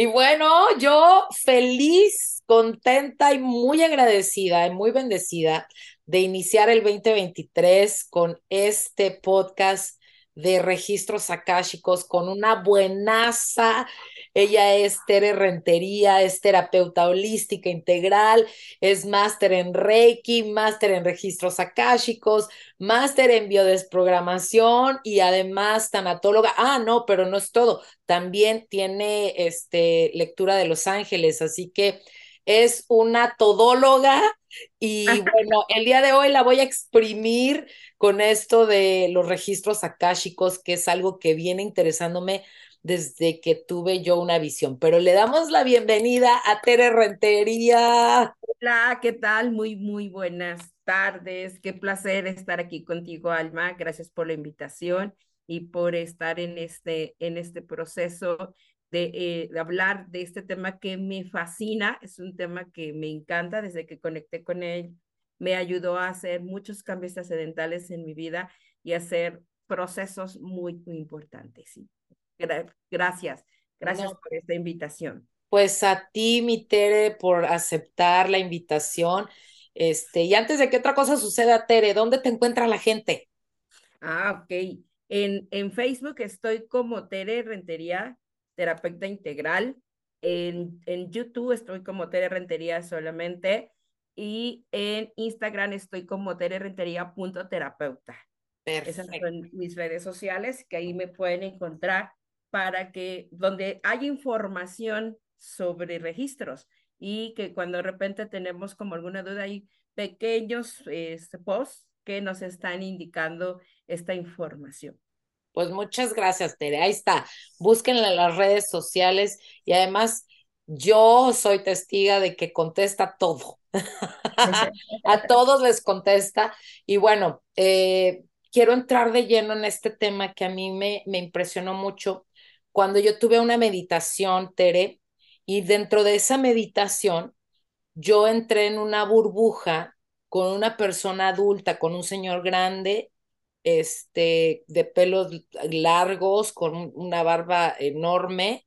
Y bueno, yo feliz, contenta y muy agradecida y muy bendecida de iniciar el 2023 con este podcast de registros akáshicos con una buenaza. Ella es Tere Rentería, es terapeuta holística integral, es máster en Reiki, máster en registros akáshicos, máster en biodesprogramación y además tanatóloga. Ah, no, pero no es todo. También tiene este lectura de Los Ángeles, así que es una todóloga y bueno, el día de hoy la voy a exprimir con esto de los registros akáshicos, que es algo que viene interesándome desde que tuve yo una visión. Pero le damos la bienvenida a Tere Rentería. Hola, ¿qué tal? Muy, muy buenas tardes. Qué placer estar aquí contigo, Alma. Gracias por la invitación y por estar en este, en este proceso eh, de, hablar de este tema que me fascina, es un tema que me encanta desde que conecté con él, me ayudó a hacer muchos cambios trascendentales en mi vida y hacer procesos muy, muy importantes. gracias, gracias por esta invitación. Pues a ti, mi Tere, por aceptar la invitación. Este, y antes de que otra cosa suceda, Tere, ¿dónde te encuentra la gente? Ah, ok. En, en Facebook estoy como Tere Rentería terapeuta integral. En, en YouTube estoy como Tere Rentería solamente y en Instagram estoy como terapeuta Esas son mis redes sociales que ahí me pueden encontrar para que donde hay información sobre registros y que cuando de repente tenemos como alguna duda hay pequeños este, posts que nos están indicando esta información. Pues muchas gracias, Tere. Ahí está. Búsquenla en las redes sociales y además yo soy testiga de que contesta todo. a todos les contesta. Y bueno, eh, quiero entrar de lleno en este tema que a mí me, me impresionó mucho cuando yo tuve una meditación, Tere, y dentro de esa meditación yo entré en una burbuja con una persona adulta, con un señor grande este, de pelos largos, con una barba enorme,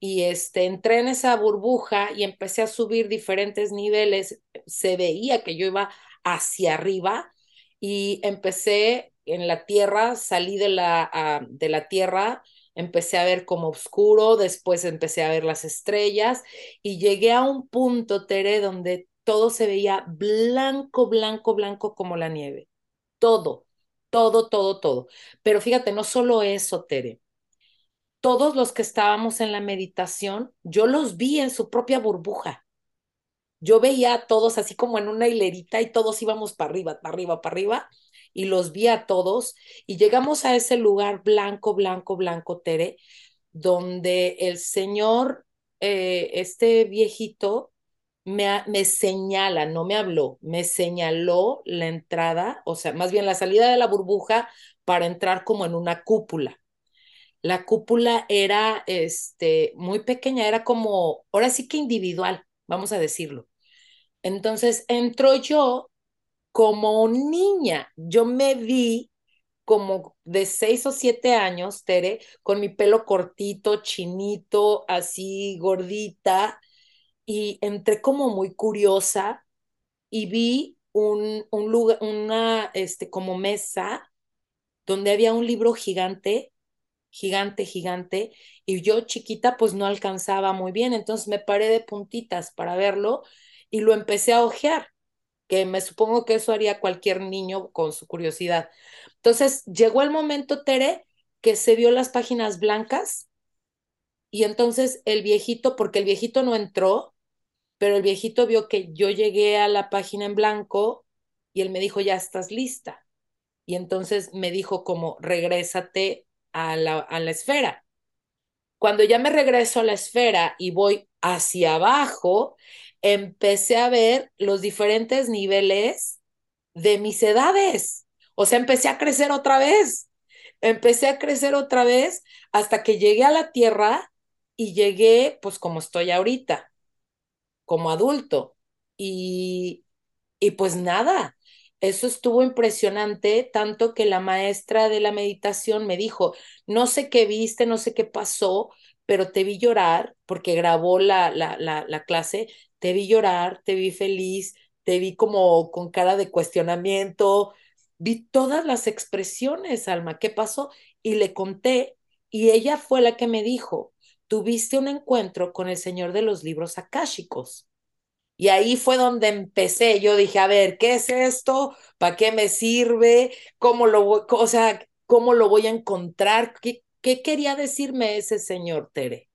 y este, entré en esa burbuja y empecé a subir diferentes niveles. Se veía que yo iba hacia arriba y empecé en la tierra, salí de la, ah, de la tierra, empecé a ver como oscuro, después empecé a ver las estrellas y llegué a un punto, Tere, donde todo se veía blanco, blanco, blanco como la nieve. Todo todo, todo, todo. Pero fíjate, no solo eso, Tere. Todos los que estábamos en la meditación, yo los vi en su propia burbuja. Yo veía a todos así como en una hilerita y todos íbamos para arriba, para arriba, para arriba, y los vi a todos y llegamos a ese lugar blanco, blanco, blanco, Tere, donde el señor, eh, este viejito, me, señala, no me habló, me señaló la entrada, o sea, más bien la salida de la burbuja para entrar como en una cúpula. La cúpula era este, muy pequeña, era como, ahora sí que individual, vamos a decirlo. Entonces entró yo como niña, yo me vi como de seis o siete años, Tere, con mi pelo cortito, chinito, así gordita, y entré como muy curiosa y vi un, un lugar, una, este, como mesa donde había un libro gigante, gigante, gigante, y yo chiquita pues no alcanzaba muy bien, entonces me paré de puntitas para verlo y lo empecé a ojear, que me supongo que eso haría cualquier niño con su curiosidad. Entonces llegó el momento, Tere, que se vio las páginas blancas y entonces el viejito, porque el viejito no entró, pero el viejito vio que yo llegué a la página en blanco y él me dijo, ya estás lista. Y entonces me dijo como, regrésate a la, a la esfera. Cuando ya me regreso a la esfera y voy hacia abajo, empecé a ver los diferentes niveles de mis edades. O sea, empecé a crecer otra vez. Empecé a crecer otra vez hasta que llegué a la Tierra y llegué pues como estoy ahorita como adulto. Y, y pues nada, eso estuvo impresionante, tanto que la maestra de la meditación me dijo, no sé qué viste, no sé qué pasó, pero te vi llorar porque grabó la, la, la, la clase, te vi llorar, te vi feliz, te vi como con cara de cuestionamiento, vi todas las expresiones, Alma, ¿qué pasó? Y le conté y ella fue la que me dijo, tuviste un encuentro con el Señor de los libros akáshicos. Y ahí fue donde empecé. Yo dije, a ver, ¿qué es esto? ¿Para qué me sirve? ¿Cómo lo voy, o sea, cómo lo voy a encontrar? ¿Qué, qué quería decirme ese señor Tere?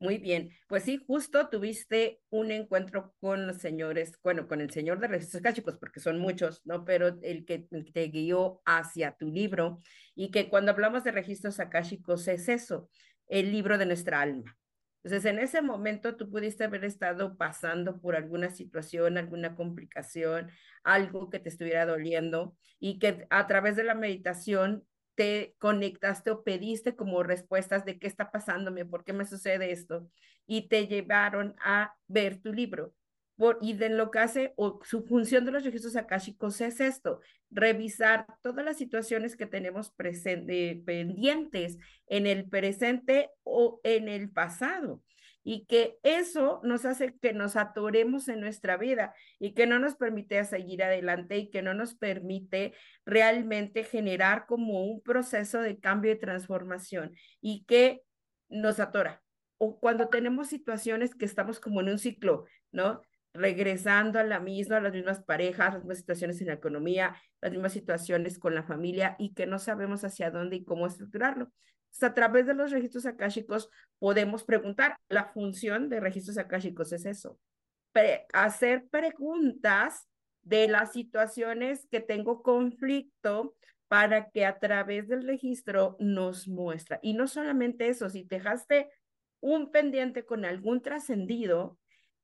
Muy bien, pues sí, justo tuviste un encuentro con los señores, bueno, con el señor de registros cáchicos, porque son muchos, ¿no? Pero el que te guió hacia tu libro y que cuando hablamos de registros akáshicos es eso, el libro de nuestra alma. Entonces, en ese momento tú pudiste haber estado pasando por alguna situación, alguna complicación, algo que te estuviera doliendo y que a través de la meditación te conectaste o pediste como respuestas de qué está pasándome, por qué me sucede esto, y te llevaron a ver tu libro. Por, y de lo que hace, o su función de los registros akáshicos es esto, revisar todas las situaciones que tenemos presente, pendientes en el presente o en el pasado y que eso nos hace que nos atoremos en nuestra vida y que no nos permite seguir adelante y que no nos permite realmente generar como un proceso de cambio y transformación y que nos atora. O cuando tenemos situaciones que estamos como en un ciclo, ¿no? Regresando a la misma, a las mismas parejas, las mismas situaciones en la economía, las mismas situaciones con la familia y que no sabemos hacia dónde y cómo estructurarlo a través de los registros akáshicos podemos preguntar. La función de registros akáshicos es eso, hacer preguntas de las situaciones que tengo conflicto para que a través del registro nos muestra. Y no solamente eso, si dejaste un pendiente con algún trascendido,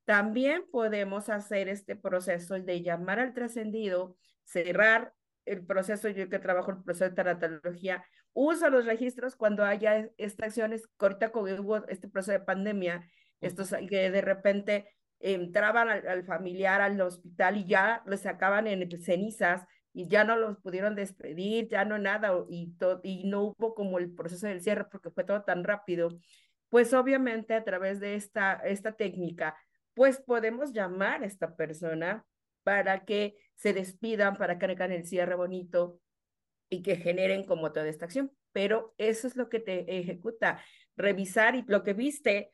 también podemos hacer este proceso de llamar al trascendido, cerrar el proceso, yo que trabajo el proceso de tanatología, uso los registros cuando haya estaciones, ahorita como hubo este proceso de pandemia, estos que de repente entraban al, familiar al hospital y ya les sacaban en cenizas y ya no los pudieron despedir, ya no nada, y, y no hubo como el proceso del cierre porque fue todo tan rápido, pues obviamente a través de esta, esta técnica, pues podemos llamar a esta persona para que se despidan, para que hagan el cierre bonito y que generen como toda esta acción. Pero eso es lo que te ejecuta, revisar y lo que viste,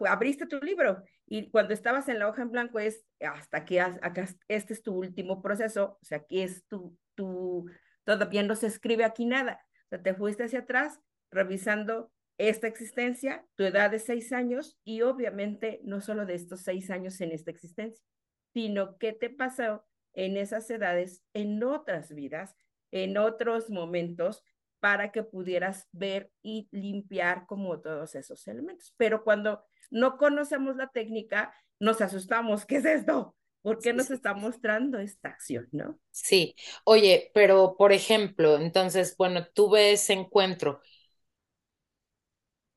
abriste tu libro y cuando estabas en la hoja en blanco es hasta que acá, este es tu último proceso, o sea, aquí es tu, tu, todavía no se escribe aquí nada. O sea, te fuiste hacia atrás revisando esta existencia, tu edad de seis años y obviamente no solo de estos seis años en esta existencia, sino qué te pasó en esas edades, en otras vidas, en otros momentos, para que pudieras ver y limpiar como todos esos elementos. Pero cuando no conocemos la técnica, nos asustamos. ¿Qué es esto? ¿Por qué nos está mostrando esta acción, no? Sí. Oye, pero por ejemplo, entonces, bueno, tuve ese encuentro.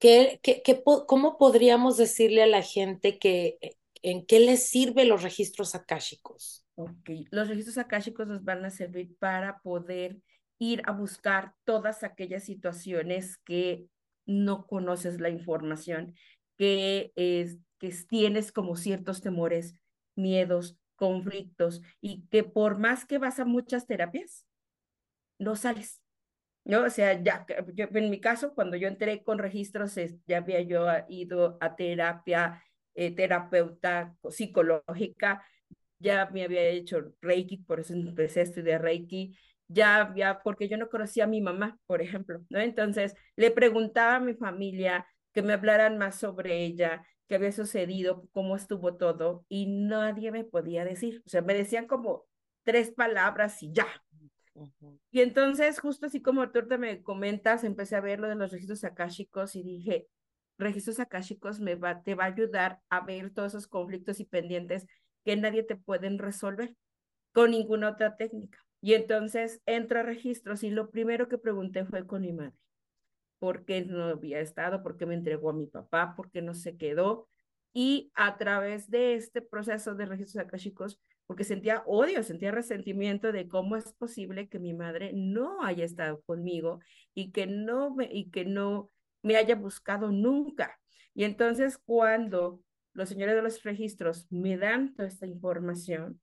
¿Qué, qué, qué, ¿Cómo podríamos decirle a la gente que ¿En qué les sirven los registros akáshicos? Los registros akáshicos nos van a servir para poder ir a buscar todas aquellas situaciones que no conoces la información, que, es, que tienes como ciertos temores, miedos, conflictos y que por más que vas a muchas terapias, no sales. ¿No? O sea, ya, en mi caso, cuando yo entré con registros, ya había yo ido a terapia eh, terapeuta psicológica, ya me había hecho Reiki, por eso empecé a estudiar Reiki, ya había, porque yo no conocía a mi mamá, por ejemplo, ¿no? Entonces le preguntaba a mi familia que me hablaran más sobre ella, qué había sucedido, cómo estuvo todo, y nadie me podía decir, o sea, me decían como tres palabras y ya. Y entonces, justo así como tú te me comentas, empecé a ver lo de los registros akáshicos y dije, registros akáshicos me va, te va a ayudar a ver todos esos conflictos y pendientes que nadie te pueden resolver con ninguna otra técnica. Y entonces entro a registros y lo primero que pregunté fue con mi madre. ¿Por qué no había estado? ¿Por qué me entregó a mi papá? ¿Por qué no se quedó? Y a través de este proceso de registros akáshicos, porque sentía odio, sentía resentimiento de cómo es posible que mi madre no haya estado conmigo y que no me, y que no me haya buscado nunca. Y entonces cuando los señores de los registros me dan toda esta información,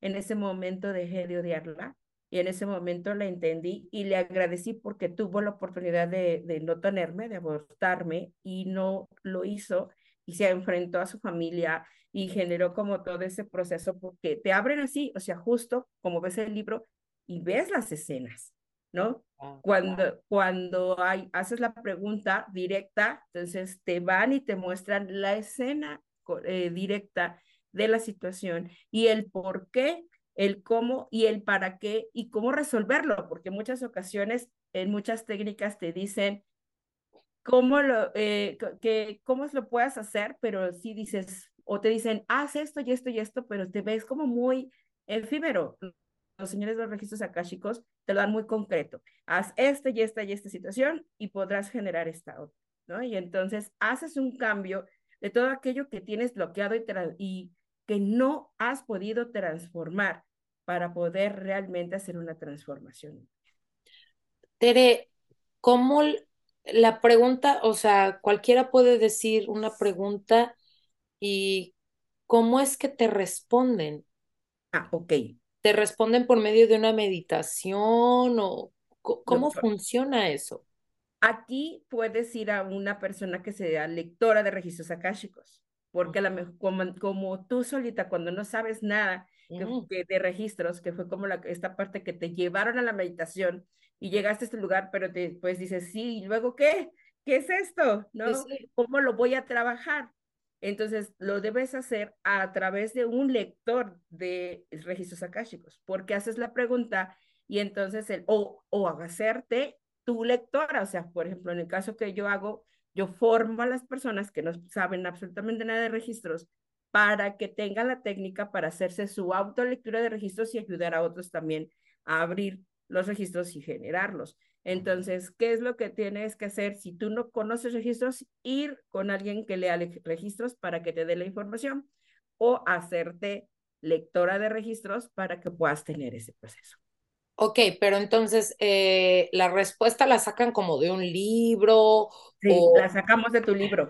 en ese momento dejé de odiarla y en ese momento la entendí y le agradecí porque tuvo la oportunidad de, de no tenerme, de abortarme y no lo hizo y se enfrentó a su familia y generó como todo ese proceso porque te abren así, o sea, justo como ves el libro y ves las escenas, ¿no? Ah, cuando, cuando hay, haces la pregunta directa, entonces te van y te muestran la escena eh, directa de la situación y el por qué, el cómo y el para qué y cómo resolverlo, porque muchas ocasiones en muchas técnicas te dicen cómo lo, eh, que, cómo lo puedas hacer, pero si dices, o te dicen, haz esto y esto y esto, pero te ves como muy efímero. Los señores de los registros akáshicos te lo dan muy concreto. Haz esta y esta y esta situación y podrás generar esta otra, ¿no? Y entonces haces un cambio de todo aquello que tienes bloqueado y, y que no has podido transformar para poder realmente hacer una transformación. Tere, ¿cómo la pregunta, o sea, cualquiera puede decir una pregunta y cómo es que te responden? Ah, ok. ¿Te responden por medio de una meditación o cómo funciona eso? Aquí puedes ir a una persona que sea lectora de registros akáshicos, porque la, como, como, tú solita, cuando no sabes nada de registros, que fue como la, esta parte que te llevaron a la meditación y llegaste a este lugar, pero después dices, sí, ¿y luego qué? ¿Qué es esto? ¿No? ¿Cómo lo voy a trabajar? Entonces, lo debes hacer a través de un lector de registros akáshicos, porque haces la pregunta y entonces el, o, o hacerte tu lectora, o sea, por ejemplo, en el caso que yo hago, yo formo a las personas que no saben absolutamente nada de registros para que tengan la técnica para hacerse su autolectura de registros y ayudar a otros también a abrir los registros y generarlos. Entonces, ¿qué es lo que tienes que hacer si tú no conoces registros? Ir con alguien que lea registros para que te dé la información o hacerte lectora de registros para que puedas tener ese proceso. Ok, pero entonces eh, la respuesta la sacan como de un libro. Sí, la sacamos de tu libro.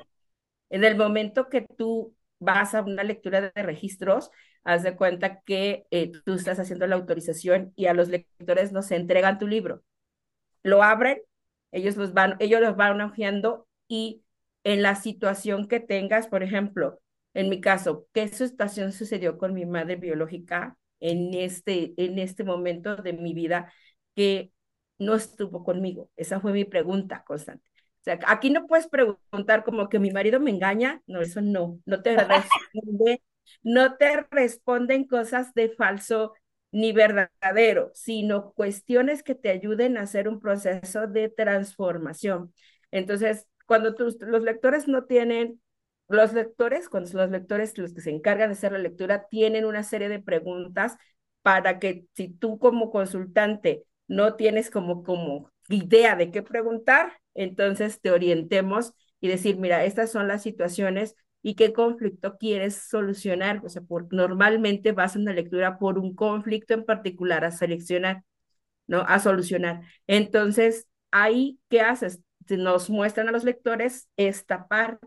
En el momento que tú vas a una lectura de registros, haz de cuenta que eh, tú estás haciendo la autorización y a los lectores nos entregan tu libro. Lo abren, ellos los van, ellos los van hojeando y en la situación que tengas, por ejemplo, en mi caso, ¿qué situación sucedió con mi madre biológica? en este, en este momento de mi vida que no estuvo conmigo? Esa fue mi pregunta constante. O sea, aquí no puedes preguntar como que mi marido me engaña, no, eso no, no te responde, no te responden cosas de falso ni verdadero, sino cuestiones que te ayuden a hacer un proceso de transformación. Entonces, cuando tus, los lectores no tienen los lectores, cuando los lectores los que se encargan de hacer la lectura, tienen una serie de preguntas para que si tú como consultante no tienes como, como idea de qué preguntar, entonces te orientemos y decir, mira, estas son las situaciones y qué conflicto quieres solucionar. O sea, por, normalmente vas a una lectura por un conflicto en particular a seleccionar, ¿no? A solucionar. Entonces, ahí, ¿qué haces? Nos muestran a los lectores esta parte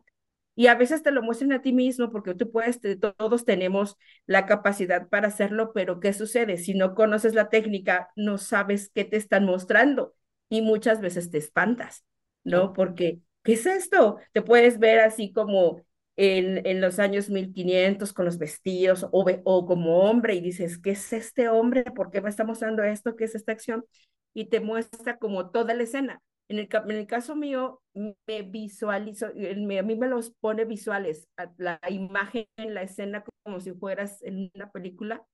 y a veces te lo muestran a ti mismo porque tú puedes, todos tenemos la capacidad para hacerlo, pero ¿qué sucede? Si no conoces la técnica, no sabes qué te están mostrando y muchas veces te espantas, ¿no? Porque, ¿qué es esto? Te puedes ver así como en, en los años 1500 con los vestidos o, o como hombre y dices, ¿qué es este hombre? ¿Por qué me está mostrando esto? ¿Qué es esta acción? Y te muestra como toda la escena en el, en el caso mío, me visualizo, a mí me los pone visuales, la imagen, la escena como si fueras en una película,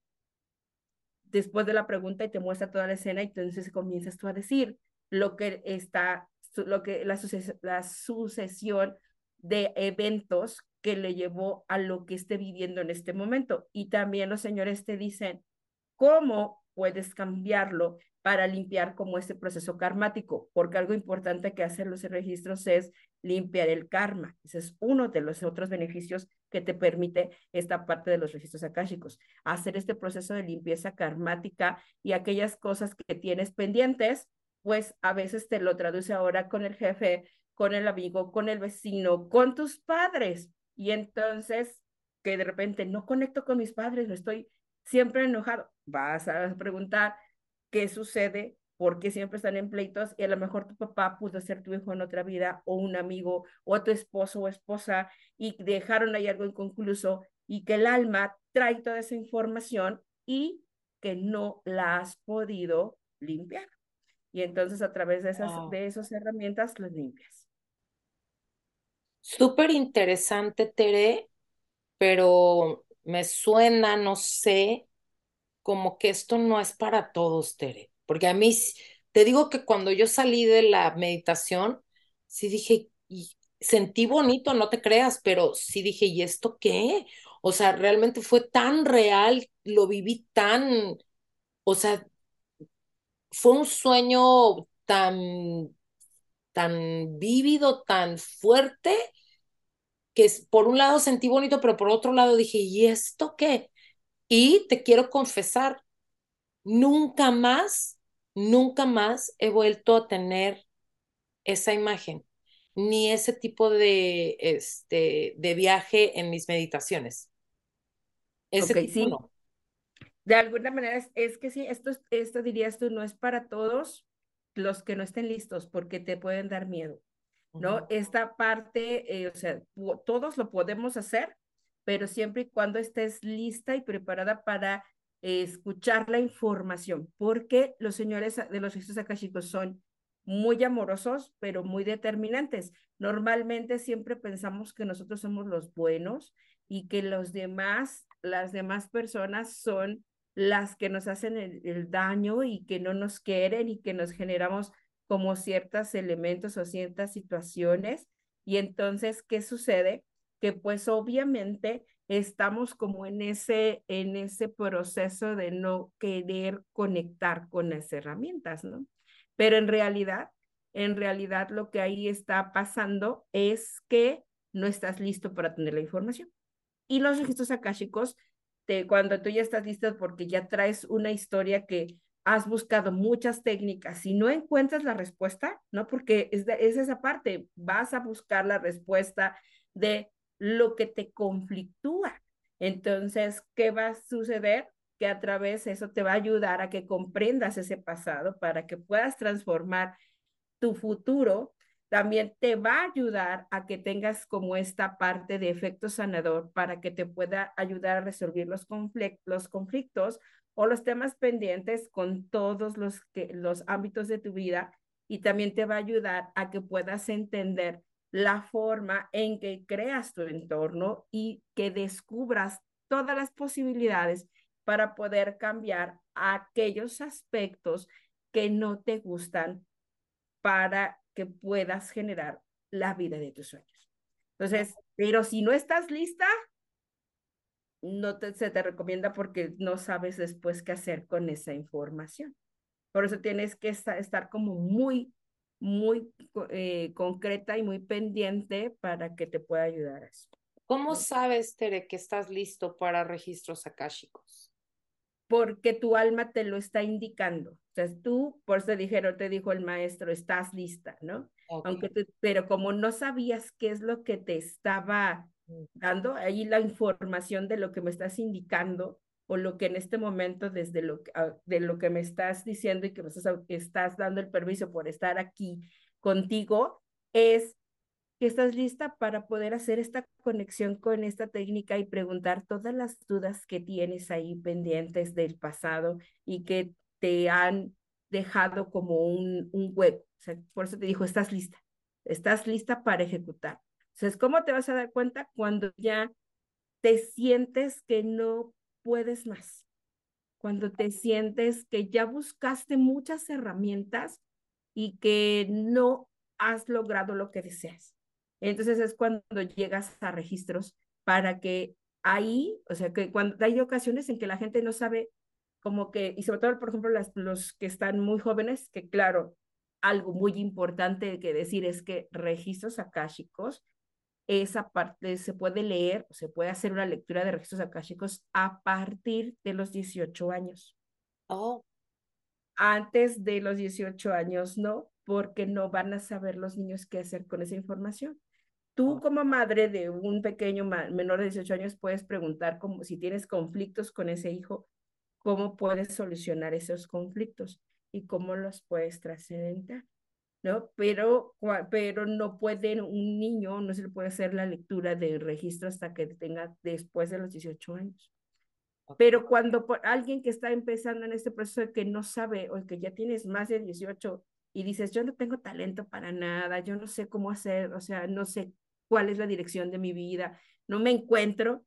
después de la pregunta y te muestra toda la escena y entonces comienzas tú a decir lo que está, lo que la, la sucesión de eventos que le llevó a lo que esté viviendo en este momento. Y también los señores te dicen cómo puedes cambiarlo para limpiar como este proceso karmático, porque algo importante que hacen los registros es limpiar el karma. Ese es uno de los otros beneficios que te permite esta parte de los registros akáshicos, hacer este proceso de limpieza karmática y aquellas cosas que tienes pendientes, pues a veces te lo traduce ahora con el jefe con el amigo, con el vecino, con tus padres. Y entonces, que de repente no conecto con mis padres, estoy siempre enojado, vas a preguntar qué sucede, por qué siempre están en pleitos y a lo mejor tu papá pudo ser tu hijo en otra vida o un amigo o tu esposo o esposa y dejaron ahí algo inconcluso y que el alma trae toda esa información y que no la has podido limpiar. Y entonces a través de esas, de esas herramientas las limpias. Súper interesante, Tere, pero me suena, no sé, como que esto no es para todos, Tere. Porque a mí, te digo que cuando yo salí de la meditación, sí dije, y sentí bonito, no te creas, pero sí dije, ¿y esto qué? O sea, realmente fue tan real, lo viví tan, o sea, fue un sueño tan, tan vívido, tan fuerte, que por un lado sentí bonito, pero por otro lado dije, ¿y esto qué? Y te quiero confesar, nunca más, nunca más he vuelto a tener esa imagen, ni ese tipo de, este, de viaje en mis meditaciones. Ese tipo no. De alguna manera es, que sí, esto, esto dirías tú, no es para todos los que no estén listos porque te pueden dar miedo, ¿no? Esta parte, eh, o sea, todos lo podemos hacer, pero siempre y cuando estés lista y preparada para escuchar la información, porque los señores de los registros akashicos son muy amorosos, pero muy determinantes. Normalmente siempre pensamos que nosotros somos los buenos y que los demás, las demás personas son las que nos hacen el, daño y que no nos quieren y que nos generamos como ciertos elementos o ciertas situaciones. Y entonces, ¿qué sucede? Que pues obviamente estamos como en ese, en ese proceso de no querer conectar con las herramientas, ¿no? Pero en realidad, en realidad lo que ahí está pasando es que no estás listo para tener la información. Y los registros akáshicos cuando tú ya estás listo porque ya traes una historia que has buscado muchas técnicas y no encuentras la respuesta, ¿no? Porque es, es esa parte, vas a buscar la respuesta de lo que te conflictúa. Entonces, ¿qué va a suceder? Que a través de eso te va a ayudar a que comprendas ese pasado para que puedas transformar tu futuro también te va a ayudar a que tengas como esta parte de efecto sanador para que te pueda ayudar a resolver los, los conflictos o los temas pendientes con todos los, que, los ámbitos de tu vida y también te va a ayudar a que puedas entender la forma en que creas tu entorno y que descubras todas las posibilidades para poder cambiar aquellos aspectos que no te gustan para que puedas generar la vida de tus sueños. Entonces, pero si no estás lista, no te, se te recomienda porque no sabes después qué hacer con esa información. Por eso tienes que estar, como muy, muy eh, concreta y muy pendiente para que te pueda ayudar a eso. ¿Cómo sabes, Tere, que estás listo para registros akáshicos? Porque tu alma te lo está indicando. O sea, tú, por eso dijeron, te dijo el maestro, estás lista, ¿no? Aunque pero como no sabías qué es lo que te estaba mm. dando, ahí la información de lo que me estás indicando o lo que en este momento desde lo, ah, de lo que me estás diciendo y que me estás, estás dando el permiso por estar aquí contigo, es estás lista para poder hacer esta conexión con esta técnica y preguntar todas las dudas que tienes ahí pendientes del pasado y que te han dejado como un, un hueco. por eso te dijo, estás lista, estás lista para ejecutar. Entonces, ¿cómo te vas a dar cuenta cuando ya te sientes que no puedes más? Cuando te sientes que ya buscaste muchas herramientas y que no has logrado lo que deseas. Entonces es cuando llegas a registros para que ahí, o sea, que cuando hay ocasiones en que la gente no sabe como que, y sobre todo, por ejemplo, las, los que están muy jóvenes, que claro, algo muy importante que decir es que registros akáshicos, esa parte se puede leer, se puede hacer una lectura de registros akáshicos a partir de los 18 años. Oh. Antes de los 18 años, no, porque no van a saber los niños qué hacer con esa información. Tú como madre de un pequeño menor de 18 años puedes preguntar como si tienes conflictos con ese hijo, cómo puedes solucionar esos conflictos y cómo los puedes trascender. ¿no? Pero, pero no puede un niño, no se le puede hacer la lectura de registro hasta que tenga después de los 18 años. Pero cuando por alguien que está empezando en este proceso de que no sabe o que ya tienes más de 18 y dices, yo no tengo talento para nada, yo no sé cómo hacer, o sea, no sé cuál es la dirección de mi vida, no me encuentro,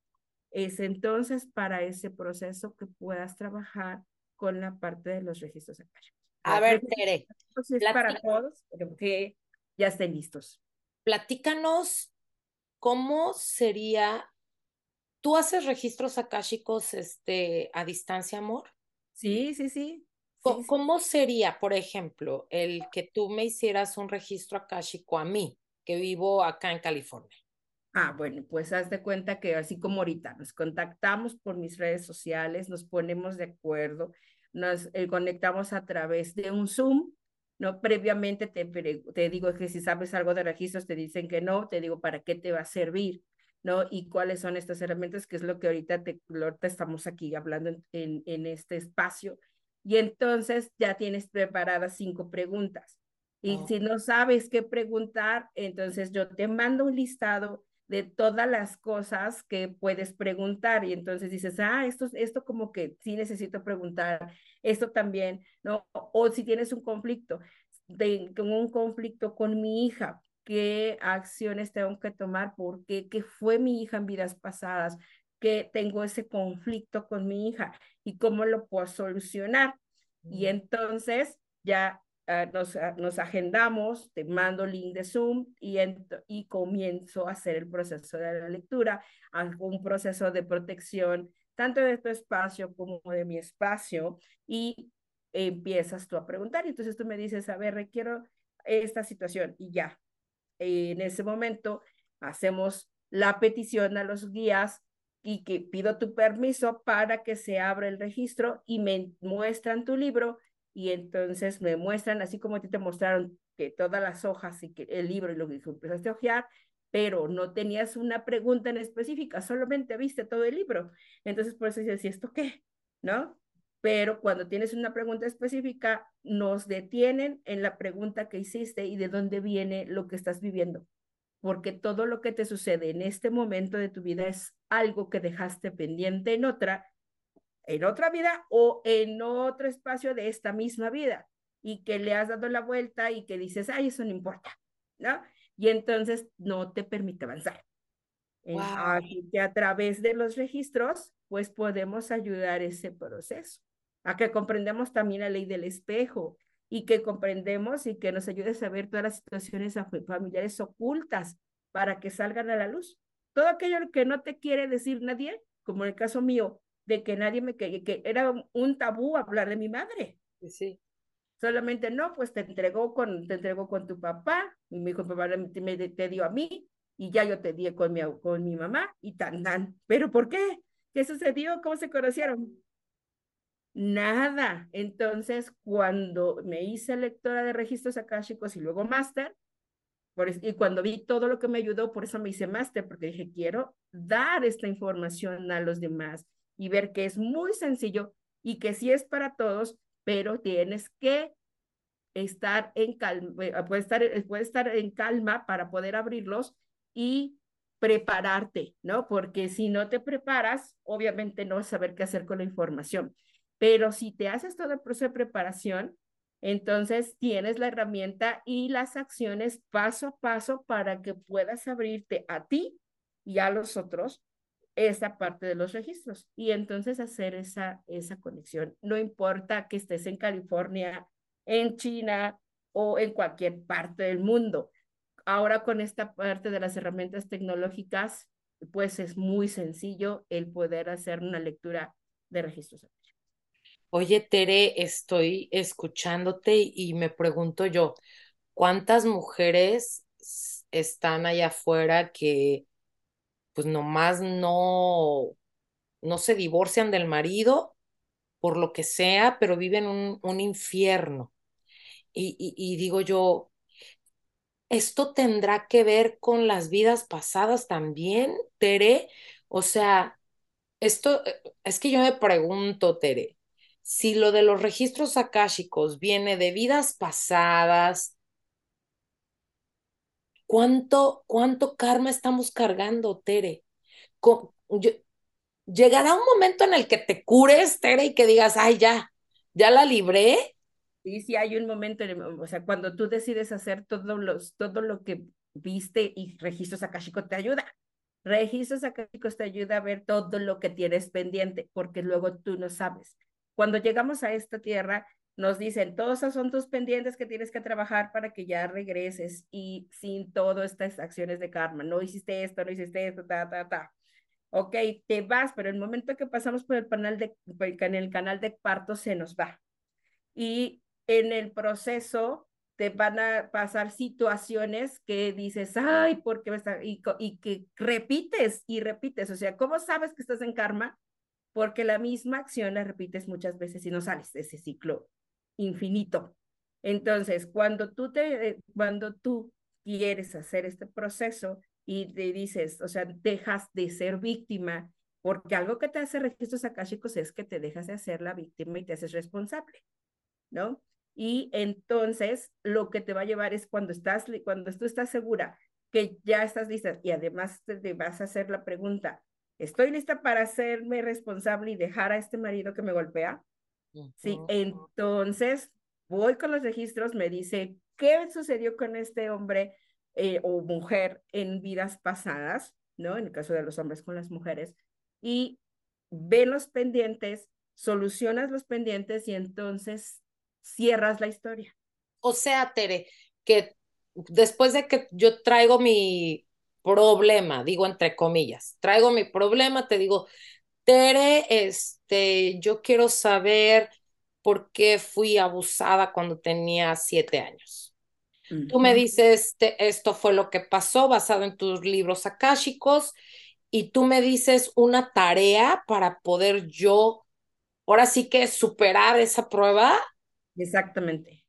es entonces para ese proceso que puedas trabajar con la parte de los registros akáshicos. A ver, Tere. Es para todos, que ya estén listos. Platícanos cómo sería. ¿Tú haces registros akáshicos este, a distancia, amor? Sí, sí, sí. ¿Cómo, sería, por ejemplo, el que tú me hicieras un registro akáshico a mí, que vivo acá en California? Ah, bueno, pues haz de cuenta que así como ahorita nos contactamos por mis redes sociales, nos ponemos de acuerdo, nos eh, conectamos a través de un Zoom, ¿no? Previamente te, te digo que si sabes algo de registros, te dicen que no, te digo para qué te va a servir, ¿no? Y cuáles son estas herramientas, que es lo que ahorita, te, ahorita estamos aquí hablando en, en, este espacio. Y entonces ya tienes preparadas cinco preguntas. Y si no sabes qué preguntar, entonces yo te mando un listado de todas las cosas que puedes preguntar y entonces dices, ah, esto, esto como que sí necesito preguntar, esto también, ¿no? O si tienes un conflicto, tengo un conflicto con mi hija, ¿qué acciones tengo que tomar? ¿Por qué? ¿Qué fue mi hija en vidas pasadas? ¿Qué tengo ese conflicto con mi hija? ¿Y cómo lo puedo solucionar? Y entonces ya Ah, nos, ah, nos, agendamos, te mando link de Zoom y, y comienzo a hacer el proceso de la lectura, un proceso de protección tanto de tu espacio como de mi espacio y empiezas tú a preguntar y entonces tú me dices, a ver, requiero esta situación y ya. En ese momento hacemos la petición a los guías y que pido tu permiso para que se abra el registro y me muestran tu libro y entonces me muestran, así como a ti te mostraron que todas las hojas y que el libro y lo que empezaste a ojear, pero no tenías una pregunta en específica, solamente viste todo el libro. Entonces, por eso dices, ¿y esto qué? ¿No? Pero cuando tienes una pregunta específica, nos detienen en la pregunta que hiciste y de dónde viene lo que estás viviendo. Porque todo lo que te sucede en este momento de tu vida es algo que dejaste pendiente en otra en otra vida o en otro espacio de esta misma vida y que le has dado la vuelta y que dices, ay, eso no importa, ¿no? Y entonces no te permite avanzar. Así que a través de los registros, pues podemos ayudar ese proceso, a que comprendamos también la ley del espejo y que comprendemos y que nos ayude a saber todas las situaciones familiares ocultas para que salgan a la luz. Todo aquello que no te quiere decir nadie, como en el caso mío, de que nadie me que, que era un tabú hablar de mi madre. Sí. Solamente no, pues te entregó con, te entregó con tu papá, y mi hijo papá te, te dio a mí, y ya yo te di con mi, con mi mamá, y tan, tan. ¿Pero por qué? ¿Qué sucedió? ¿Cómo se conocieron? Nada. Entonces, cuando me hice lectora de registros akáshicos y luego máster, y cuando vi todo lo que me ayudó, por eso me hice máster, porque dije, quiero dar esta información a los demás y ver que es muy sencillo y que sí es para todos, pero tienes que estar en calma, eh, puede estar, eh, puede estar en calma para poder abrirlos y prepararte, ¿no? Porque si no te preparas, obviamente no vas a saber qué hacer con la información. Pero si te haces todo el proceso de preparación, entonces tienes la herramienta y las acciones paso a paso para que puedas abrirte a ti y a los otros esa parte de los registros y entonces hacer esa, esa conexión. No importa que estés en California, en China o en cualquier parte del mundo. Ahora con esta parte de las herramientas tecnológicas, pues es muy sencillo el poder hacer una lectura de registros. Oye, Tere, estoy escuchándote y me pregunto yo, ¿cuántas mujeres están allá afuera que pues nomás no, no se divorcian del marido por lo que sea, pero viven un, un infierno. y, digo yo, ¿esto tendrá que ver con las vidas pasadas también, Tere? O sea, esto eh, es que yo me pregunto, Tere, si lo de los registros akáshicos viene de vidas pasadas, ¿cuánto, cuánto karma estamos cargando, Tere? llegará un momento en el que te cures, Tere, y que digas, ay, ya, ya la libré. Sí, sí, hay un momento, o sea, cuando tú decides hacer todo, los, todo lo que viste y registros akáshicos te ayuda. Registros akáshicos te ayuda a ver todo lo que tienes pendiente, porque luego tú no sabes. Cuando llegamos a esta tierra, nos dicen, todos esos son tus pendientes que tienes que trabajar para que ya regreses y sin todas estas acciones de karma. No hiciste esto, no hiciste esto, ta, ta, ta ok, te vas, pero el momento que pasamos por el, canal de, en el canal de parto se nos va. Y en el proceso te van a pasar situaciones que dices, ay, ¿por qué me está? Y, y que repites y repites. O sea, ¿cómo sabes que estás en karma? Porque la misma acción la repites muchas veces y no sales de ese ciclo infinito. Entonces, cuando tú, te, cuando tú quieres hacer este proceso, y te dices, o sea, dejas de ser víctima, porque algo que te hace registros akáshicos es que te dejas de hacer la víctima y te haces responsable, ¿no? Y entonces lo que te va a llevar es cuando estás, cuando tú estás segura que ya estás lista y además te, vas a hacer la pregunta, ¿estoy lista para hacerme responsable y dejar a este marido que me golpea? Sí, entonces voy con los registros, me dice, ¿qué sucedió con este hombre? Eh, o mujer en vidas pasadas, ¿no? En el caso de los hombres con las mujeres, y ven los pendientes, solucionas los pendientes y entonces cierras la historia. O sea, Tere, que después de que yo traigo mi problema, digo entre comillas, traigo mi problema, te digo, Tere, este, yo quiero saber por qué fui abusada cuando tenía siete años. Tú me dices, esto fue lo que pasó basado en tus libros akáshicos y tú me dices una tarea para poder yo, ahora sí que superar esa prueba. Exactamente.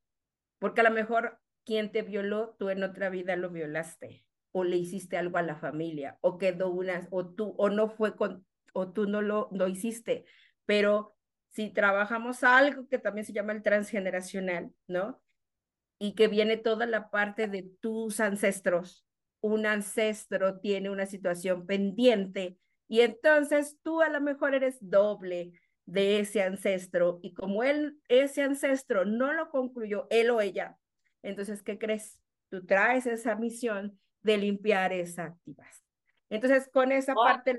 Porque a lo mejor quien te violó, tú en otra vida lo violaste o le hiciste algo a la familia o quedó una, o tú, o no fue con, o tú no lo, no hiciste. Pero si trabajamos algo que también se llama el transgeneracional, ¿no? y que viene toda la parte de tus ancestros. Un ancestro tiene una situación pendiente y entonces tú a lo mejor eres doble de ese ancestro y como él, ese ancestro no lo concluyó, él o ella, entonces, ¿qué crees? Tú traes esa misión de limpiar esa activas. Entonces, con esa parte,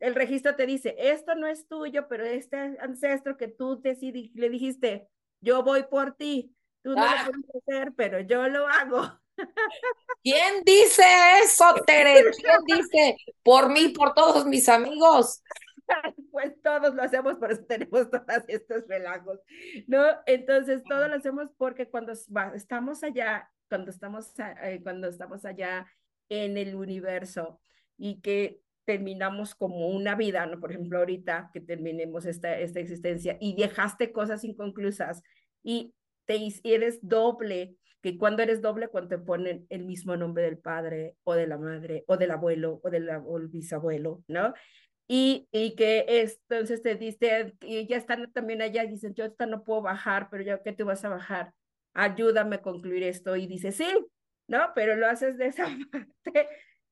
el registro te dice, esto no es tuyo, pero este ancestro que tú decidí, le dijiste, yo voy por ti, Tú no lo ah. puedes hacer, pero yo lo hago. ¿Quién dice eso, Tere? ¿Quién dice por mí, por todos mis amigos? Pues todos lo hacemos, por eso tenemos todos estos relajos, ¿no? Entonces, todo lo hacemos porque cuando estamos allá, cuando estamos, eh, cuando estamos allá en el universo y que terminamos como una vida, ¿no? Por ejemplo, ahorita que terminemos esta, esta existencia y dejaste cosas inconclusas y te eres doble, que cuando eres doble, cuando te ponen el mismo nombre del padre o de la madre o del abuelo o del bisabuelo, ¿no? Y, y que entonces te dice, y ya están también allá, y dicen, yo esta no puedo bajar, pero ya que te vas a bajar, ayúdame a concluir esto. Y dice, sí, ¿no? Pero lo haces de esa parte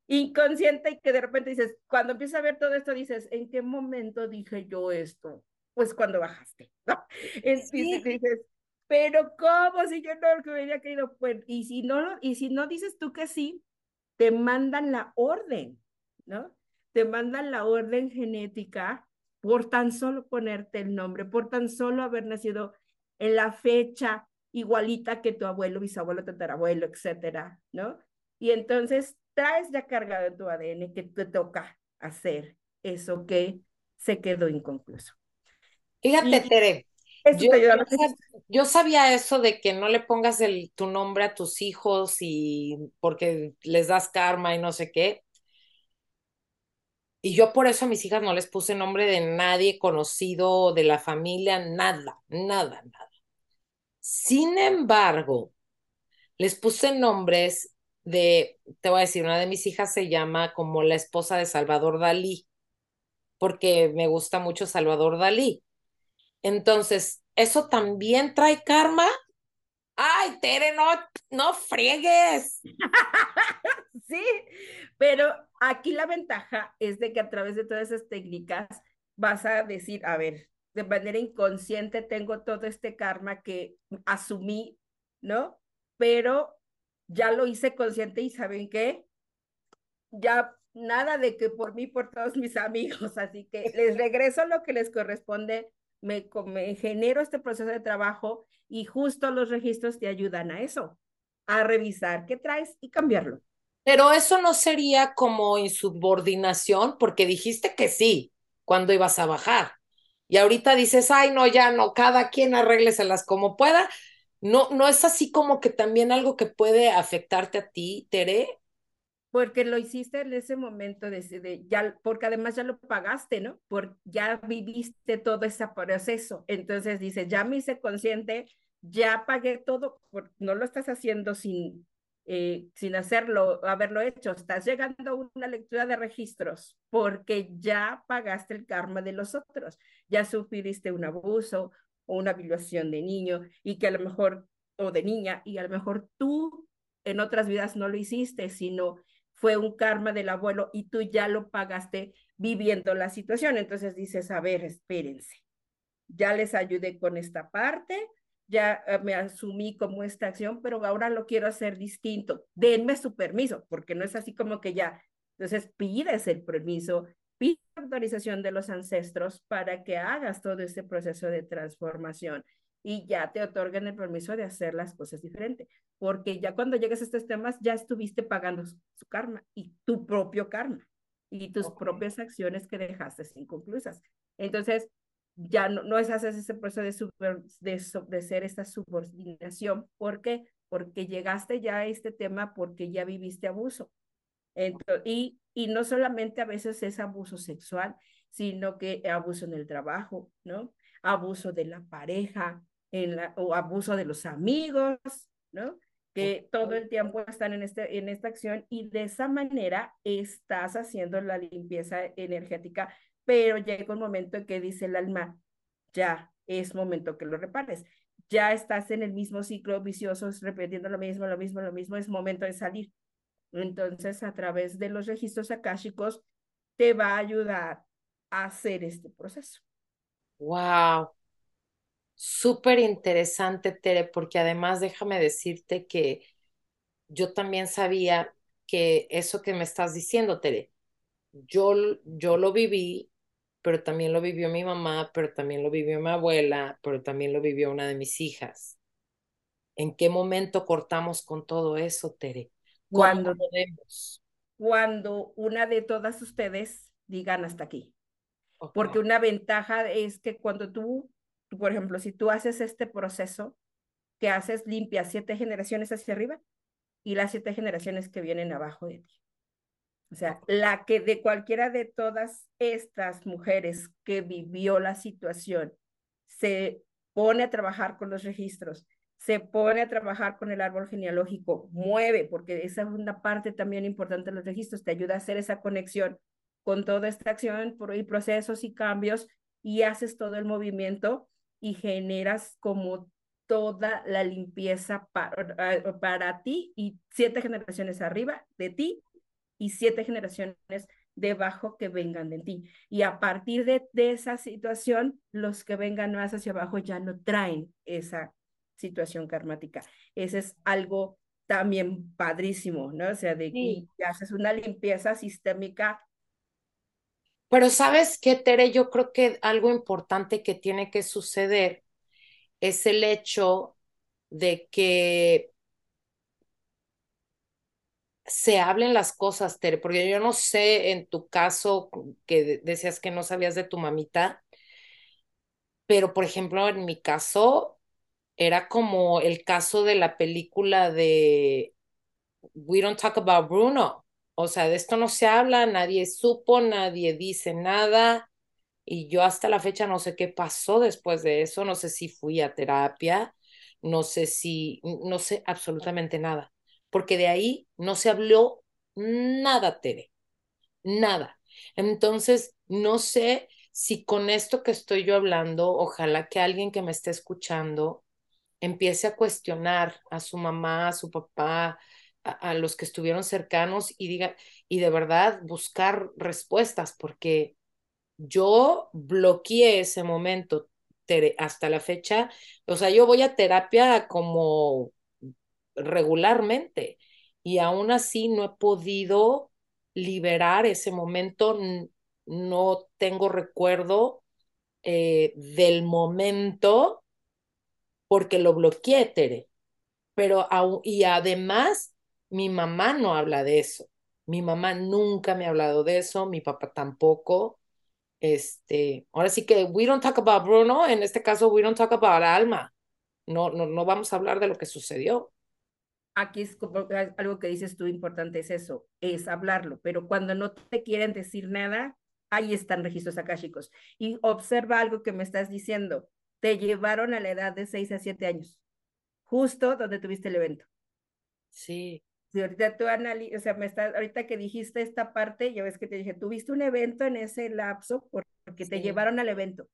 inconsciente y que de repente dices, cuando empiezas a ver todo esto, dices, ¿en qué momento dije yo esto? Pues cuando bajaste, ¿no? Sí. dices, pero ¿cómo si yo no que hubiera querido? Pues, y si no, y si no dices tú que sí, te mandan la orden, ¿no? Te mandan la orden genética por tan solo ponerte el nombre, por tan solo haber nacido en la fecha igualita que tu abuelo, bisabuelo, tatarabuelo, etcétera, ¿no? Y entonces traes ya cargado en tu ADN que te toca hacer eso que se quedó inconcluso. Fíjate, Tere, yo, sabía eso de que no le pongas el, tu nombre a tus hijos y porque les das karma y no sé qué. Y yo por eso a mis hijas no les puse nombre de nadie conocido de la familia, nada, nada, nada. Sin embargo, les puse nombres de, te voy a decir, una de mis hijas se llama como la esposa de Salvador Dalí, porque me gusta mucho Salvador Dalí. Entonces, ¿eso también trae karma? Ay, Tere, no, no friegues. sí, pero aquí la ventaja es de que a través de todas esas técnicas vas a decir, a ver, de manera inconsciente tengo todo este karma que asumí, ¿no? Pero ya lo hice consciente y ¿saben qué? Ya nada de que por mí, por todos mis amigos, así que les regreso lo que les corresponde, me, me genero este proceso de trabajo y justo los registros te ayudan a eso, a revisar qué traes y cambiarlo. Pero eso no sería como insubordinación, porque dijiste que sí cuando ibas a bajar. Y ahorita dices, ay, no, ya no, cada quien arrégleselas como pueda. No, no es así como que también algo que puede afectarte a ti, Tere. Porque lo hiciste en ese momento de, de ya, porque además ya lo pagaste, ¿no? Porque ya viviste todo ese proceso. Entonces dices, ya me hice consciente, ya pagué todo, no lo estás haciendo sin, eh, sin hacerlo, haberlo hecho. Estás llegando a una lectura de registros porque ya pagaste el karma de los otros, ya sufriste un abuso o una violación de niño y que a lo mejor, o de niña, y a lo mejor tú en otras vidas no lo hiciste, sino fue un karma del abuelo y tú ya lo pagaste viviendo la situación. Entonces dices, a ver, espérense, ya les ayudé con esta parte, ya eh, me asumí como esta acción, pero ahora lo quiero hacer distinto. Denme su permiso, porque no es así como que ya. Entonces pides el permiso, pides autorización de los ancestros para que hagas todo este proceso de transformación y ya te otorgan el permiso de hacer las cosas diferentes, porque ya cuando llegas a estos temas ya estuviste pagando su, karma y tu propio karma y tus propias acciones que dejaste inconclusas. Entonces, ya no, no es hacer ese proceso de, de, de, ser esta subordinación. ¿Por qué? Porque llegaste ya a este tema porque ya viviste abuso. Entonces, y, y no solamente a veces es abuso sexual, sino que abuso en el trabajo, ¿no? Abuso de la pareja, en la, o abuso de los amigos, ¿no? Que todo el tiempo están en, este, en esta acción y de esa manera estás haciendo la limpieza energética pero llega un momento en que dice el alma, ya es momento que lo repares. Ya estás en el mismo ciclo vicioso, repitiendo lo mismo, lo mismo, lo mismo, es momento de salir. Entonces, a través de los registros akáshicos, te va a ayudar a hacer este proceso. Wow. Súper interesante, Tere, porque además déjame decirte que yo también sabía que eso que me estás diciendo, Tere, yo, yo lo viví pero también lo vivió mi mamá, pero también lo vivió mi abuela, pero también lo vivió una de mis hijas. ¿En qué momento cortamos con todo eso, Tere? Cuando podemos? Cuando una de todas ustedes digan hasta aquí. Porque una ventaja es que cuando tú, por ejemplo, si tú haces este proceso, que haces limpia siete generaciones hacia arriba y las siete generaciones que vienen abajo de ti. O sea, la que de cualquiera de todas estas mujeres que vivió la situación se pone a trabajar con los registros, se pone a trabajar con el árbol genealógico, mueve, porque esa es una parte también importante de los registros, te ayuda a hacer esa conexión con toda esta acción y procesos y cambios y haces todo el movimiento y generas como toda la limpieza para, para ti y siete generaciones arriba de ti y siete generaciones debajo que vengan de ti. Y a partir de, de esa situación, los que vengan más hacia abajo ya no traen esa situación karmática. Ese es algo también padrísimo, ¿no? O sea, de que haces una limpieza sistémica. Pero sabes qué, Tere, yo creo que algo importante que tiene que suceder es el hecho de que se hablen las cosas, Tere, porque yo no sé en tu caso que decías que no sabías de tu mamita, pero por ejemplo en mi caso era como el caso de la película de We Don't Talk About Bruno, o sea, de esto no se habla, nadie supo, nadie dice nada. Y yo hasta la fecha no sé qué pasó después de eso, no sé si fui a terapia, no sé si, no sé absolutamente nada, porque de ahí no se habló nada, Tere, nada. Entonces, no sé si con esto que estoy yo hablando, ojalá que alguien que me esté escuchando empiece a cuestionar a su mamá, a su papá, a, los que estuvieron cercanos y diga, y de verdad buscar respuestas, porque yo bloqueé ese momento hasta la fecha, o sea, yo voy a terapia como regularmente y aún así no he podido liberar ese momento, no tengo recuerdo eh, del momento porque lo bloqueé, Tere. Pero, y además, mi mamá no habla de eso. Mi mamá nunca me ha hablado de eso, mi papá tampoco. Este, ahora sí que we don't talk about Bruno, en este caso we don't talk about Alma. No, no, no vamos a hablar de lo que sucedió. Aquí es algo que dices tú importante es eso, es hablarlo, pero cuando no te quieren decir nada, ahí están registros chicos Y observa algo que me estás diciendo, te llevaron a la edad de 6 a 7 años, justo donde tuviste el evento. Sí. Si ahorita tú analizas, o sea, me estás, ahorita que dijiste esta parte, ya ves que te dije, tuviste un evento en ese lapso porque te llevaron al evento.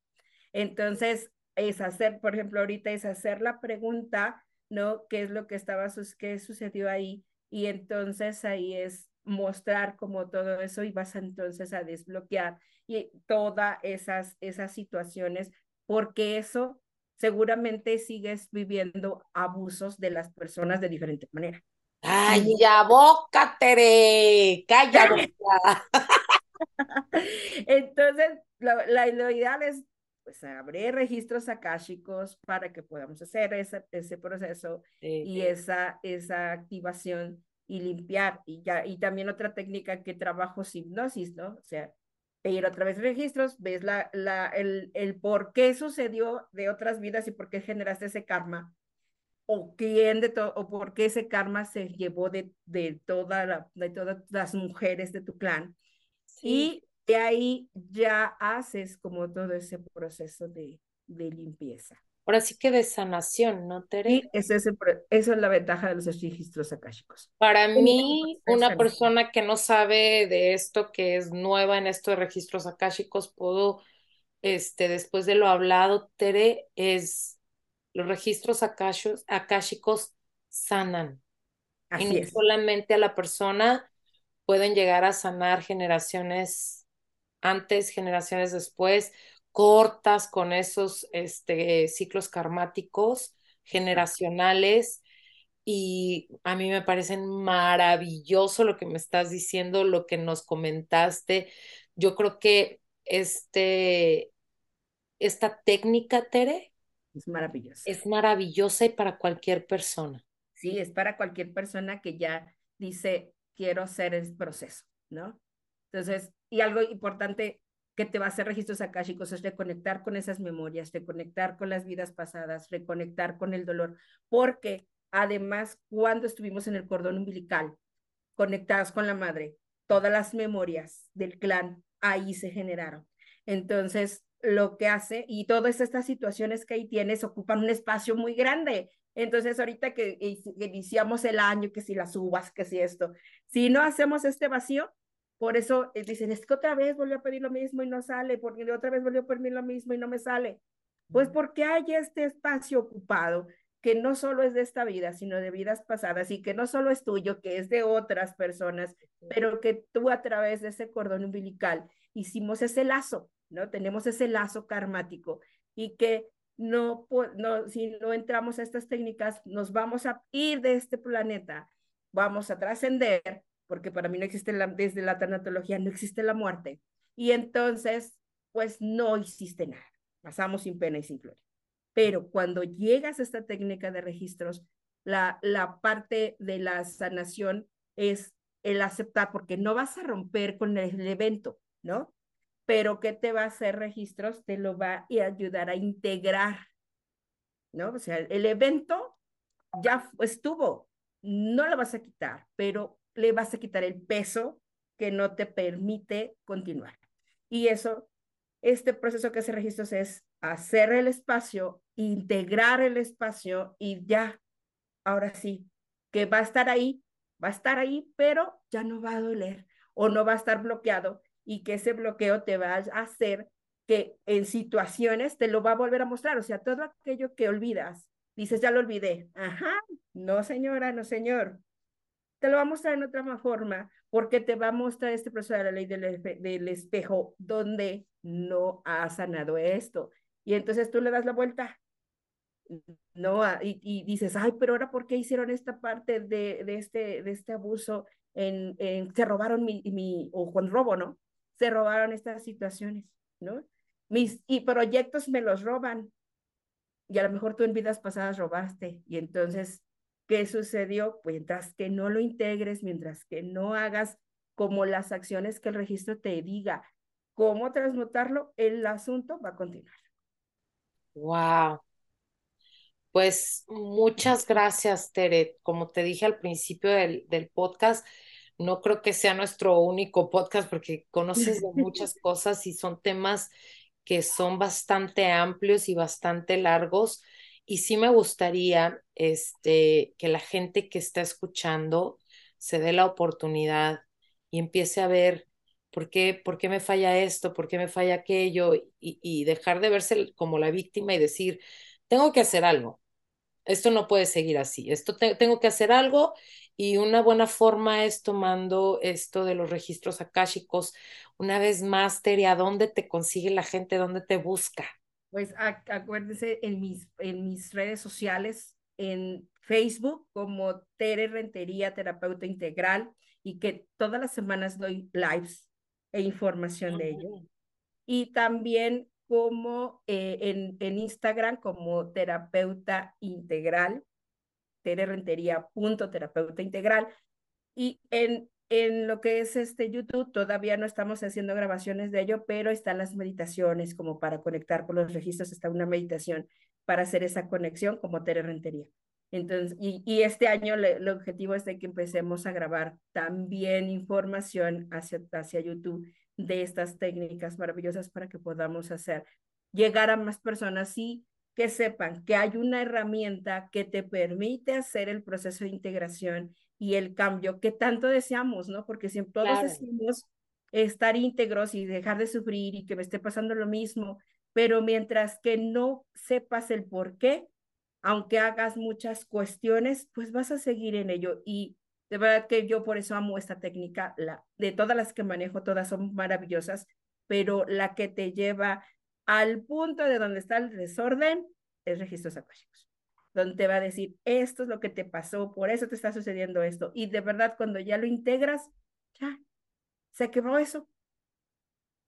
Entonces, es hacer, por ejemplo, ahorita es hacer la pregunta, ¿no? ¿Qué es lo que estaba, qué sucedió ahí? Y entonces ahí es mostrar como todo eso y vas entonces a desbloquear y todas esas, esas situaciones, porque eso seguramente sigues viviendo abusos de las personas de diferente manera. ¡Ay, ya boca, Tere! ¡Calla boca! Entonces, la, lo ideal es pues abrir registros akáshicos para que podamos hacer ese, ese proceso y esa, esa activación y limpiar. Y, ya, y también otra técnica que trabajo es hipnosis, ¿no? O sea, ir a través de registros, ves la, la, el, el por qué sucedió de otras vidas y por qué generaste ese karma o quién de todo, o por qué ese karma se llevó de, de, toda la, de todas las mujeres de tu clan. Y de ahí ya haces como todo ese proceso de, de limpieza. Ahora sí que de sanación, ¿no, Tere? Sí, esa es, la ventaja de los registros akáshicos. Para mí, una persona que no sabe de esto, que es nueva en estos registros akáshicos, puedo, este, después de lo hablado, Tere, es los registros akáshicos sanan. y no solamente a la persona, pueden llegar a sanar generaciones antes, generaciones después, cortas con esos este, ciclos karmáticos generacionales. Y a mí me parecen maravilloso lo que me estás diciendo, lo que nos comentaste. Yo creo que este, esta técnica, Tere, es maravillosa. Es maravillosa y para cualquier persona. Sí, es para cualquier persona que ya dice, quiero hacer el proceso, ¿no? Entonces, y algo importante que te va a hacer registros akáshicos es reconectar con esas memorias, reconectar con las vidas pasadas, reconectar con el dolor, porque además, cuando estuvimos en el cordón umbilical, conectados con la madre, todas las memorias del clan ahí se generaron. Entonces, lo que hace y todas estas situaciones que ahí tienes ocupan un espacio muy grande. Entonces, ahorita que iniciamos el año, que si las uvas, que si esto, si no hacemos este vacío, por eso eh, dicen, es que otra vez volvió a pedir lo mismo y no sale, porque otra vez volvió a pedir lo mismo y no me sale. Pues porque hay este espacio ocupado que no solo es de esta vida, sino de vidas pasadas y que no solo es tuyo, que es de otras personas, pero que tú a través de ese cordón umbilical hicimos ese lazo ¿no? Tenemos ese lazo karmático y que no, no, si no entramos a estas técnicas, nos vamos a ir de este planeta, vamos a trascender, porque para mí no existe, la, desde la tanatología, no existe la muerte. Y entonces, pues no hiciste nada, pasamos sin pena y sin gloria. Pero cuando llegas a esta técnica de registros, la, la parte de la sanación es el aceptar, porque no vas a romper con el evento, ¿no? pero ¿qué te va a hacer registros? Te lo va a ayudar a integrar, ¿no? O sea, el evento ya estuvo, no lo vas a quitar, pero le vas a quitar el peso que no te permite continuar. Y eso, este proceso que hace registros es hacer el espacio, integrar el espacio y ya, ahora sí, que va a estar ahí, va a estar ahí, pero ya no va a doler o no va a estar bloqueado y que ese bloqueo te va a hacer que en situaciones te lo va a volver a mostrar, o sea, todo aquello que olvidas, dices, ya lo olvidé, ajá, no señora, no señor, te lo va a mostrar en otra forma, porque te va a mostrar este proceso de la ley del, del espejo donde no ha sanado esto. Y entonces tú le das la vuelta no, y, y, dices, ay, pero ahora, ¿por qué hicieron esta parte de, de, este, de este abuso? En, en, se robaron mi, mi, o con robo, ¿no? Se robaron estas situaciones, ¿no? Mis y proyectos me los roban. Y a lo mejor tú en vidas pasadas robaste. Y entonces, ¿qué sucedió? Pues mientras que no lo integres, mientras que no hagas como las acciones que el registro te diga cómo transmutarlo, el asunto va a continuar. Wow. Pues muchas gracias, Tere. Como te dije al principio del, del podcast, no creo que sea nuestro único podcast porque conoces de muchas cosas y son temas que son bastante amplios y bastante largos. Y sí me gustaría este, que la gente que está escuchando se dé la oportunidad y empiece a ver por qué, por qué me falla esto, por qué me falla aquello, y, y dejar de verse como la víctima y decir, tengo que hacer algo, esto no puede seguir así, esto tengo que hacer algo y una buena forma es tomando esto de los registros akáshicos. Una vez más, Tere, ¿a dónde te consigue la gente? ¿Dónde te busca? Pues acuérdense en mis, en mis redes sociales, en Facebook como Tere Rentería, terapeuta integral, y que todas las semanas doy lives e información de ello. Y también como eh, en, en Instagram como terapeuta integral, terapeuta integral. Y en, en lo que es este YouTube, todavía no estamos haciendo grabaciones de ello, pero están las meditaciones como para conectar con los registros, está una meditación para hacer esa conexión como Tere Rentería. Entonces, y, este año el objetivo es de que empecemos a grabar también información hacia, hacia YouTube de estas técnicas maravillosas para que podamos hacer llegar a más personas y que sepan que hay una herramienta que te permite hacer el proceso de integración y el cambio que tanto deseamos, ¿no? Porque siempre todos decimos estar íntegros y dejar de sufrir y que me esté pasando lo mismo, pero mientras que no sepas el por qué, aunque hagas muchas cuestiones, pues vas a seguir en ello y de verdad que yo por eso amo esta técnica. La, de todas las que manejo, todas son maravillosas, pero la que te lleva al punto de donde está el desorden es registros akáshicos, donde te va a decir, esto es lo que te pasó, por eso te está sucediendo esto. Y de verdad, cuando ya lo integras, ya, se quebró eso.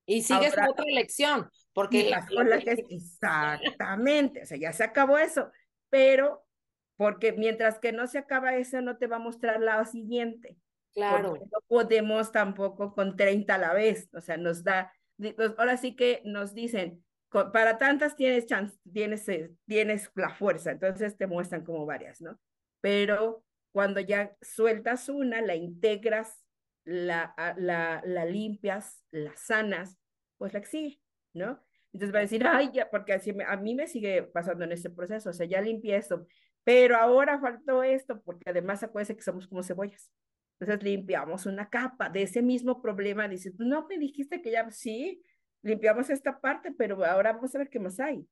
Y sigues otra, otra lección, porque la, la que... Exactamente, o sea, ya se acabó eso, pero porque mientras que no se acaba eso, no te va a mostrar la siguiente. Claro. no podemos tampoco con 30 a la vez, o sea, nos da, pues, ahora sí que nos dicen, para tantas tienes chance, tienes, eh, tienes la fuerza, entonces te muestran como varias, ¿no? Pero cuando ya sueltas una, la integras, la, la, la limpias, la sanas, pues la sigue, ¿no? Entonces va a decir, ay, ya, porque así a mí me sigue pasando en este proceso, o sea, ya limpié esto, pero ahora faltó esto, porque además acuérdense que somos como cebollas. Entonces limpiamos una capa de ese mismo problema. Dices, no me dijiste que ya sí, limpiamos esta parte, pero ahora vamos a ver qué más hay,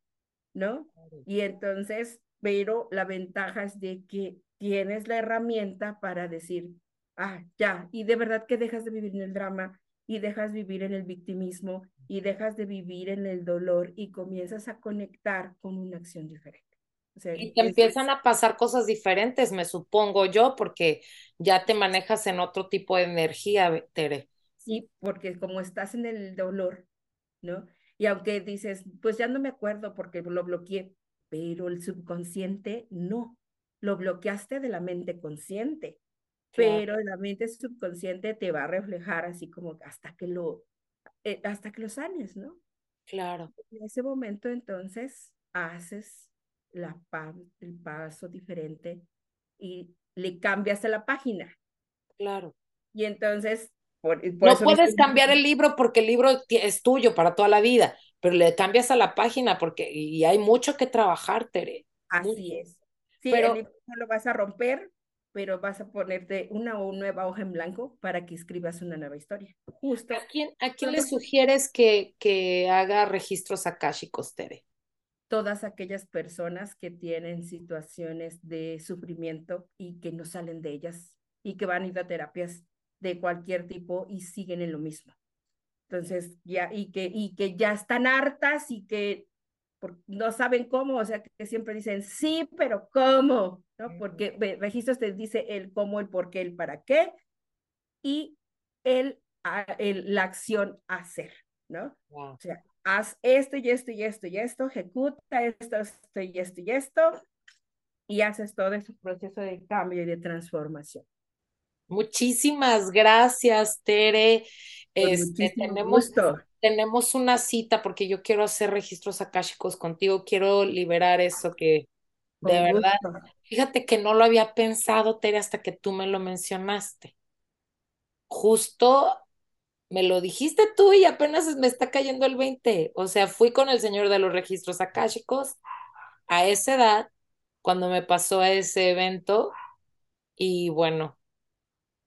¿no? Y entonces, pero la ventaja es de que tienes la herramienta para decir, ah, ya, y de verdad que dejas de vivir en el drama y dejas de vivir en el victimismo y dejas de vivir en el dolor y comienzas a conectar con una acción diferente y te empiezan a pasar cosas diferentes, me supongo yo, porque ya te manejas en otro tipo de energía, Tere. Sí, porque como estás en el dolor, ¿no? Y aunque dices, pues ya no me acuerdo porque lo bloqueé, pero el subconsciente no, lo bloqueaste de la mente consciente, pero la mente subconsciente te va a reflejar así como hasta que lo, eh, hasta que lo sanes, ¿no? Claro. En ese momento entonces haces la, el paso diferente y le cambias a la página. Claro. Y entonces... no puedes cambiar el libro porque el libro es tuyo para toda la vida, pero le cambias a la página porque y hay mucho que trabajar, Tere. Así es. Sí, pero no lo vas a romper, pero vas a ponerte una o nueva hoja en blanco para que escribas una nueva historia. Justo. ¿A quién, a quién le sugieres que, que haga registros akashicos, Tere? Todas aquellas personas que tienen situaciones de sufrimiento y que no salen de ellas y que van a ir a terapias de cualquier tipo y siguen en lo mismo. Entonces, ya, y que, y que ya están hartas y que no saben cómo, o sea, que siempre dicen sí, pero ¿cómo? ¿No? Porque registros te dice el cómo, el por qué, el para qué y el, el la acción hacer, ¿no? O sea, haz esto y esto y esto y esto, ejecuta esto, esto y esto y esto y haces todo ese proceso de cambio y de transformación. Muchísimas gracias, Tere. Este, tenemos, tenemos una cita porque yo quiero hacer registros akáshicos contigo, quiero liberar eso que de verdad, fíjate que no lo había pensado, Tere, hasta que tú me lo mencionaste. Justo me lo dijiste tú y apenas me está cayendo el 20. O sea, fui con el señor de los registros akáshicos a esa edad, cuando me pasó a ese evento, y bueno,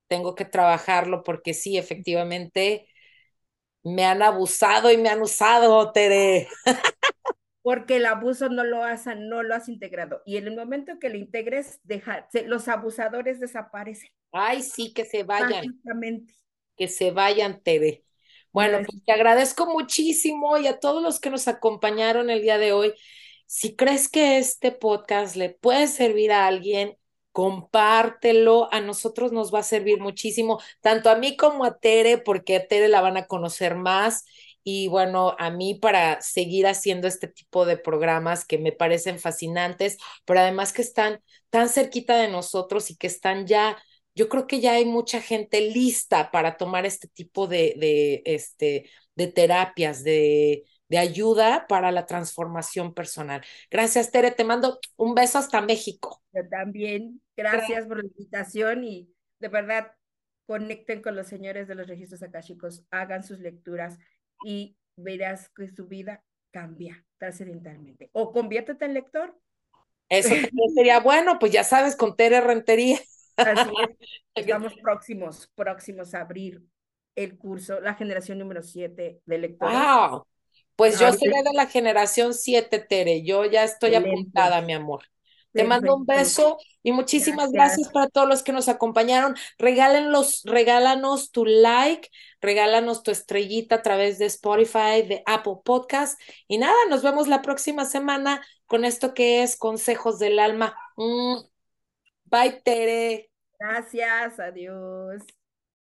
tengo que trabajarlo porque sí, efectivamente, me han abusado y me han usado, Tere. Porque el abuso no lo has, no lo has integrado. Y en el momento que lo integres, deja, los abusadores desaparecen. Ay, sí, que se vayan. Que se vayan, Tere. Bueno, pues te agradezco muchísimo y a todos los que nos acompañaron el día de hoy. Si crees que este podcast le puede servir a alguien, compártelo, a nosotros nos va a servir muchísimo, tanto a mí como a Tere, porque a Tere la van a conocer más. Y bueno, a mí para seguir haciendo este tipo de programas que me parecen fascinantes, pero además que están tan cerquita de nosotros y que están ya, yo creo que ya hay mucha gente lista para tomar este tipo de, de, este, de terapias, de, de ayuda para la transformación personal. Gracias, Tere. Te mando un beso hasta México. Yo también. Gracias por la invitación y de verdad conecten con los señores de los registros akáshicos, hagan sus lecturas y verás que su vida cambia trascendentalmente. O conviértete en lector. Eso sería bueno, pues ya sabes, con Tere Rentería. Así es. Estamos próximos, próximos a abrir el curso, la generación número 7 de lectores. ¡Wow! Pues yo seré de la generación 7, Tere. Yo ya estoy apuntada, mi amor. Te mando un beso y muchísimas gracias. para todos los que nos acompañaron. Regálenlos, regálanos tu like, regálanos tu estrellita a través de Spotify, de Apple Podcast. Y nada, nos vemos la próxima semana con esto que es Consejos del Alma. Mm. Bye, Tere. Gracias, adiós.